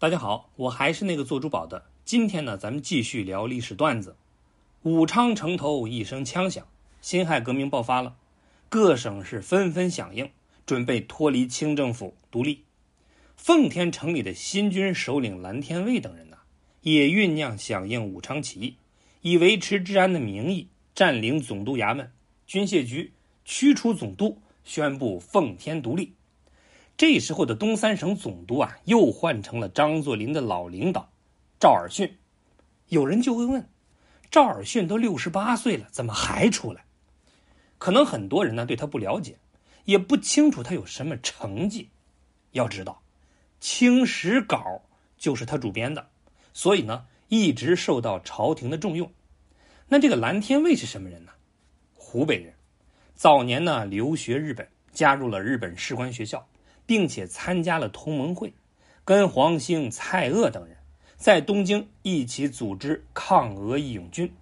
大家好，我还是那个做珠宝的。今天呢，咱们继续聊历史段子。武昌城头一声枪响，辛亥革命爆发了，各省市纷纷响应，准备脱离清政府独立。奉天城里的新军首领蓝天卫等人呢，也酝酿响应武昌起义，以维持治安的名义占领总督衙门、军械局，驱除总督，宣布奉天独立。这时候的东三省总督啊，又换成了张作霖的老领导赵尔巽。有人就会问：赵尔巽都六十八岁了，怎么还出来？可能很多人呢对他不了解，也不清楚他有什么成绩。要知道，《清史稿》就是他主编的，所以呢一直受到朝廷的重用。那这个蓝天卫是什么人呢？湖北人，早年呢留学日本，加入了日本士官学校。并且参加了同盟会，跟黄兴、蔡锷等人在东京一起组织抗俄义勇军。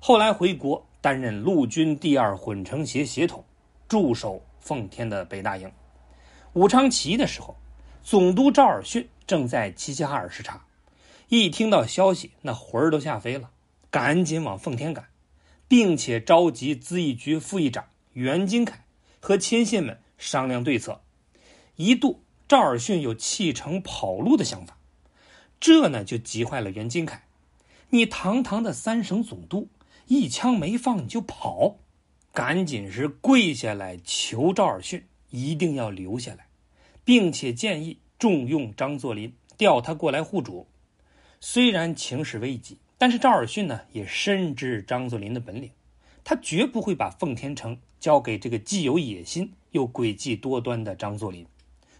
后来回国担任陆军第二混成协协统，驻守奉天的北大营。武昌起义的时候，总督赵尔巽正在齐齐哈尔视察，一听到消息，那魂儿都吓飞了，赶紧往奉天赶，并且召集资义局副议长袁金凯和亲信们商量对策。一度，赵尔巽有弃城跑路的想法，这呢就急坏了袁金凯。你堂堂的三省总督，一枪没放你就跑，赶紧是跪下来求赵尔巽一定要留下来，并且建议重用张作霖，调他过来护主。虽然情势危急，但是赵尔巽呢也深知张作霖的本领，他绝不会把奉天城交给这个既有野心又诡计多端的张作霖。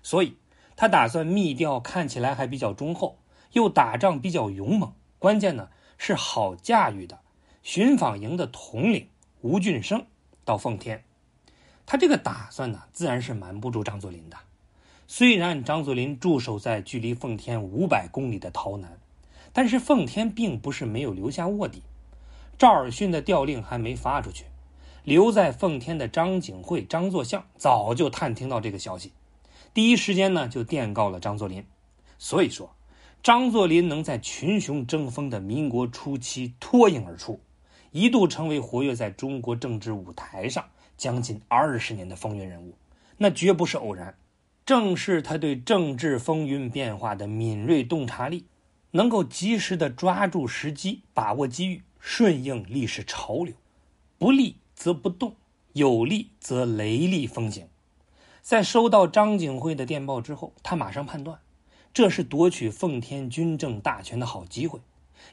所以，他打算密调，看起来还比较忠厚，又打仗比较勇猛，关键呢是好驾驭的。巡防营的统领吴俊升到奉天，他这个打算呢，自然是瞒不住张作霖的。虽然张作霖驻守在距离奉天五百公里的洮南，但是奉天并不是没有留下卧底。赵尔巽的调令还没发出去，留在奉天的张景惠、张作相早就探听到这个消息。第一时间呢，就电告了张作霖。所以说，张作霖能在群雄争锋的民国初期脱颖而出，一度成为活跃在中国政治舞台上将近二十年的风云人物，那绝不是偶然。正是他对政治风云变化的敏锐洞察力，能够及时的抓住时机，把握机遇，顺应历史潮流，不利则不动，有利则雷厉风行。在收到张景惠的电报之后，他马上判断，这是夺取奉天军政大权的好机会。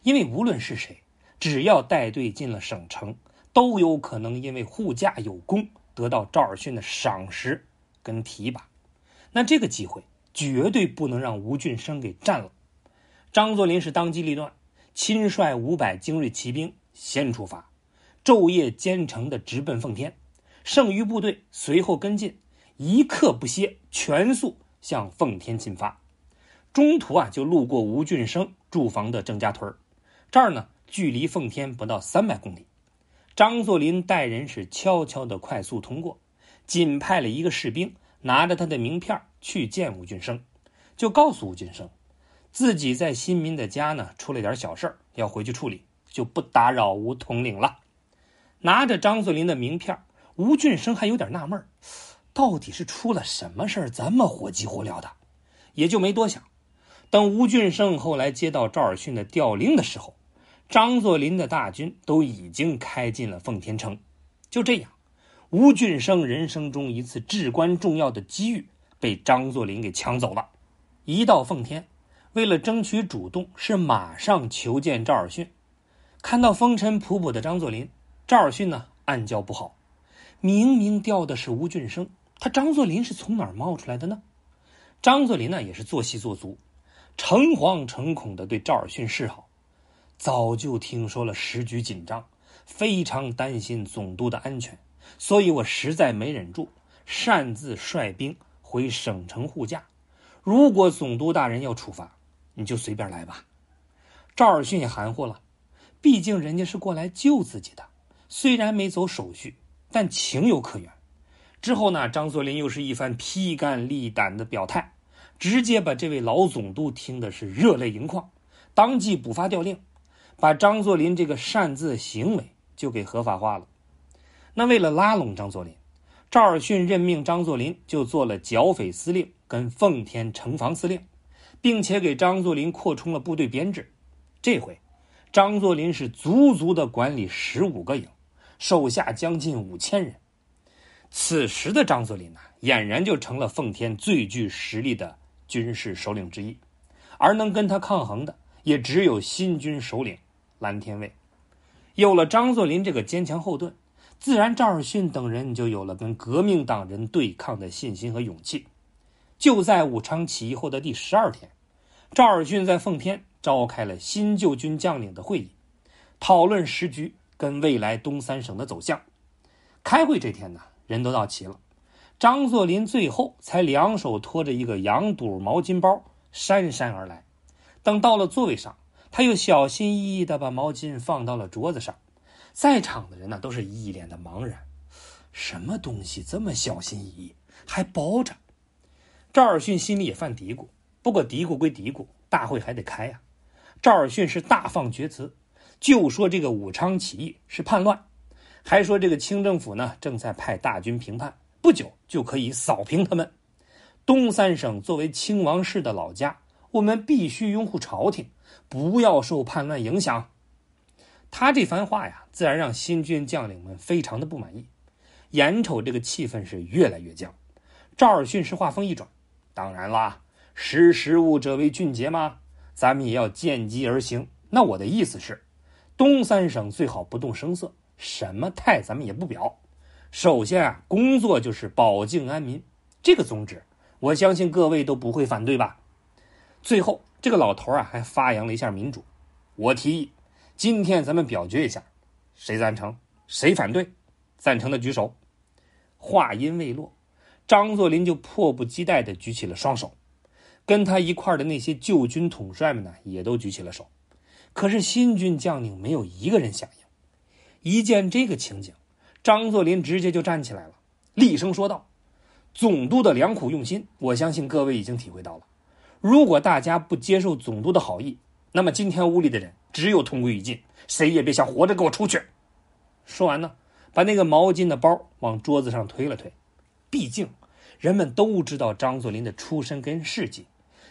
因为无论是谁，只要带队进了省城，都有可能因为护驾有功，得到赵尔巽的赏识跟提拔。那这个机会绝对不能让吴俊升给占了。张作霖是当机立断，亲率五百精锐骑兵先出发，昼夜兼程的直奔奉天，剩余部队随后跟进。一刻不歇，全速向奉天进发。中途啊，就路过吴俊升驻防的郑家屯这儿呢，距离奉天不到三百公里。张作霖带人是悄悄的快速通过，仅派了一个士兵拿着他的名片去见吴俊升，就告诉吴俊升，自己在新民的家呢出了点小事要回去处理，就不打扰吴统领了。拿着张作霖的名片，吴俊升还有点纳闷到底是出了什么事儿，这么火急火燎的，也就没多想。等吴俊升后来接到赵尔巽的调令的时候，张作霖的大军都已经开进了奉天城。就这样，吴俊升人生中一次至关重要的机遇被张作霖给抢走了。一到奉天，为了争取主动，是马上求见赵尔巽。看到风尘仆仆的张作霖，赵尔巽呢暗叫不好，明明调的是吴俊升。他张作霖是从哪儿冒出来的呢？张作霖呢也是做戏做足，诚惶诚恐的对赵尔巽示好。早就听说了时局紧张，非常担心总督的安全，所以我实在没忍住，擅自率兵回省城护驾。如果总督大人要处罚，你就随便来吧。赵尔巽也含糊了，毕竟人家是过来救自己的，虽然没走手续，但情有可原。之后呢，张作霖又是一番披肝沥胆的表态，直接把这位老总督听的是热泪盈眶，当即补发调令，把张作霖这个擅自行为就给合法化了。那为了拉拢张作霖，赵尔巽任命张作霖就做了剿匪司令跟奉天城防司令，并且给张作霖扩充了部队编制。这回，张作霖是足足的管理十五个营，手下将近五千人。此时的张作霖呢，俨然就成了奉天最具实力的军事首领之一，而能跟他抗衡的，也只有新军首领蓝天卫。有了张作霖这个坚强后盾，自然赵尔巽等人就有了跟革命党人对抗的信心和勇气。就在武昌起义后的第十二天，赵尔巽在奉天召开了新旧军将领的会议，讨论时局跟未来东三省的走向。开会这天呢。人都到齐了，张作霖最后才两手托着一个羊肚毛巾包姗姗而来。等到了座位上，他又小心翼翼地把毛巾放到了桌子上。在场的人呢，都是一脸的茫然：什么东西这么小心翼翼，还包着？赵尔巽心里也犯嘀咕。不过嘀咕归嘀咕，大会还得开呀。赵尔巽是大放厥词，就说这个武昌起义是叛乱。还说这个清政府呢，正在派大军平叛，不久就可以扫平他们。东三省作为清王室的老家，我们必须拥护朝廷，不要受叛乱影响。他这番话呀，自然让新军将领们非常的不满意。眼瞅这个气氛是越来越僵，赵尔巽是话锋一转：“当然啦，识时务者为俊杰嘛，咱们也要见机而行。那我的意思是，东三省最好不动声色。”什么态咱们也不表，首先啊，工作就是保境安民，这个宗旨，我相信各位都不会反对吧。最后，这个老头啊还发扬了一下民主，我提议，今天咱们表决一下，谁赞成，谁反对，赞成的举手。话音未落，张作霖就迫不及待地举起了双手，跟他一块的那些旧军统帅们呢，也都举起了手，可是新军将领没有一个人响应。一见这个情景，张作霖直接就站起来了，厉声说道：“总督的良苦用心，我相信各位已经体会到了。如果大家不接受总督的好意，那么今天屋里的人只有同归于尽，谁也别想活着给我出去。”说完呢，把那个毛巾的包往桌子上推了推。毕竟，人们都知道张作霖的出身跟事迹，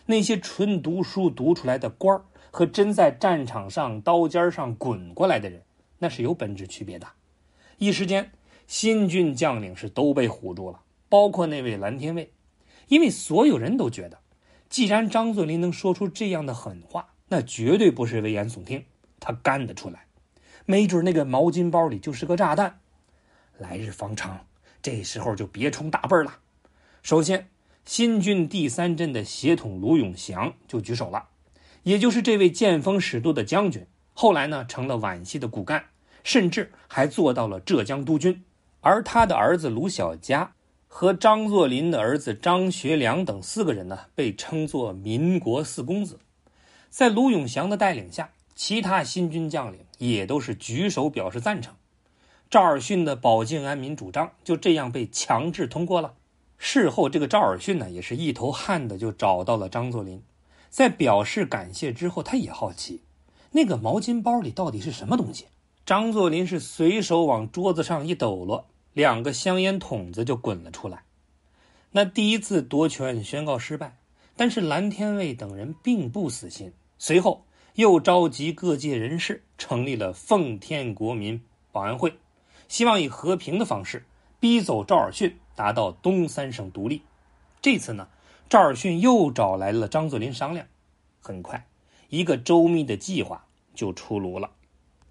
那些纯读书读出来的官和真在战场上刀尖上滚过来的人。那是有本质区别的。一时间，新军将领是都被唬住了，包括那位蓝天卫，因为所有人都觉得，既然张作霖能说出这样的狠话，那绝对不是危言耸听，他干得出来。没准那个毛巾包里就是个炸弹。来日方长，这时候就别冲大辈了。首先，新军第三镇的协统卢永祥就举手了，也就是这位见风使舵的将军。后来呢，成了皖系的骨干，甚至还做到了浙江督军。而他的儿子卢小嘉和张作霖的儿子张学良等四个人呢，被称作“民国四公子”。在卢永祥的带领下，其他新军将领也都是举手表示赞成。赵尔巽的保境安民主张就这样被强制通过了。事后，这个赵尔巽呢，也是一头汗的就找到了张作霖，在表示感谢之后，他也好奇。那个毛巾包里到底是什么东西？张作霖是随手往桌子上一抖落，两个香烟筒子就滚了出来。那第一次夺权宣告失败，但是蓝天卫等人并不死心，随后又召集各界人士成立了奉天国民保安会，希望以和平的方式逼走赵尔巽，达到东三省独立。这次呢，赵尔巽又找来了张作霖商量，很快。一个周密的计划就出炉了。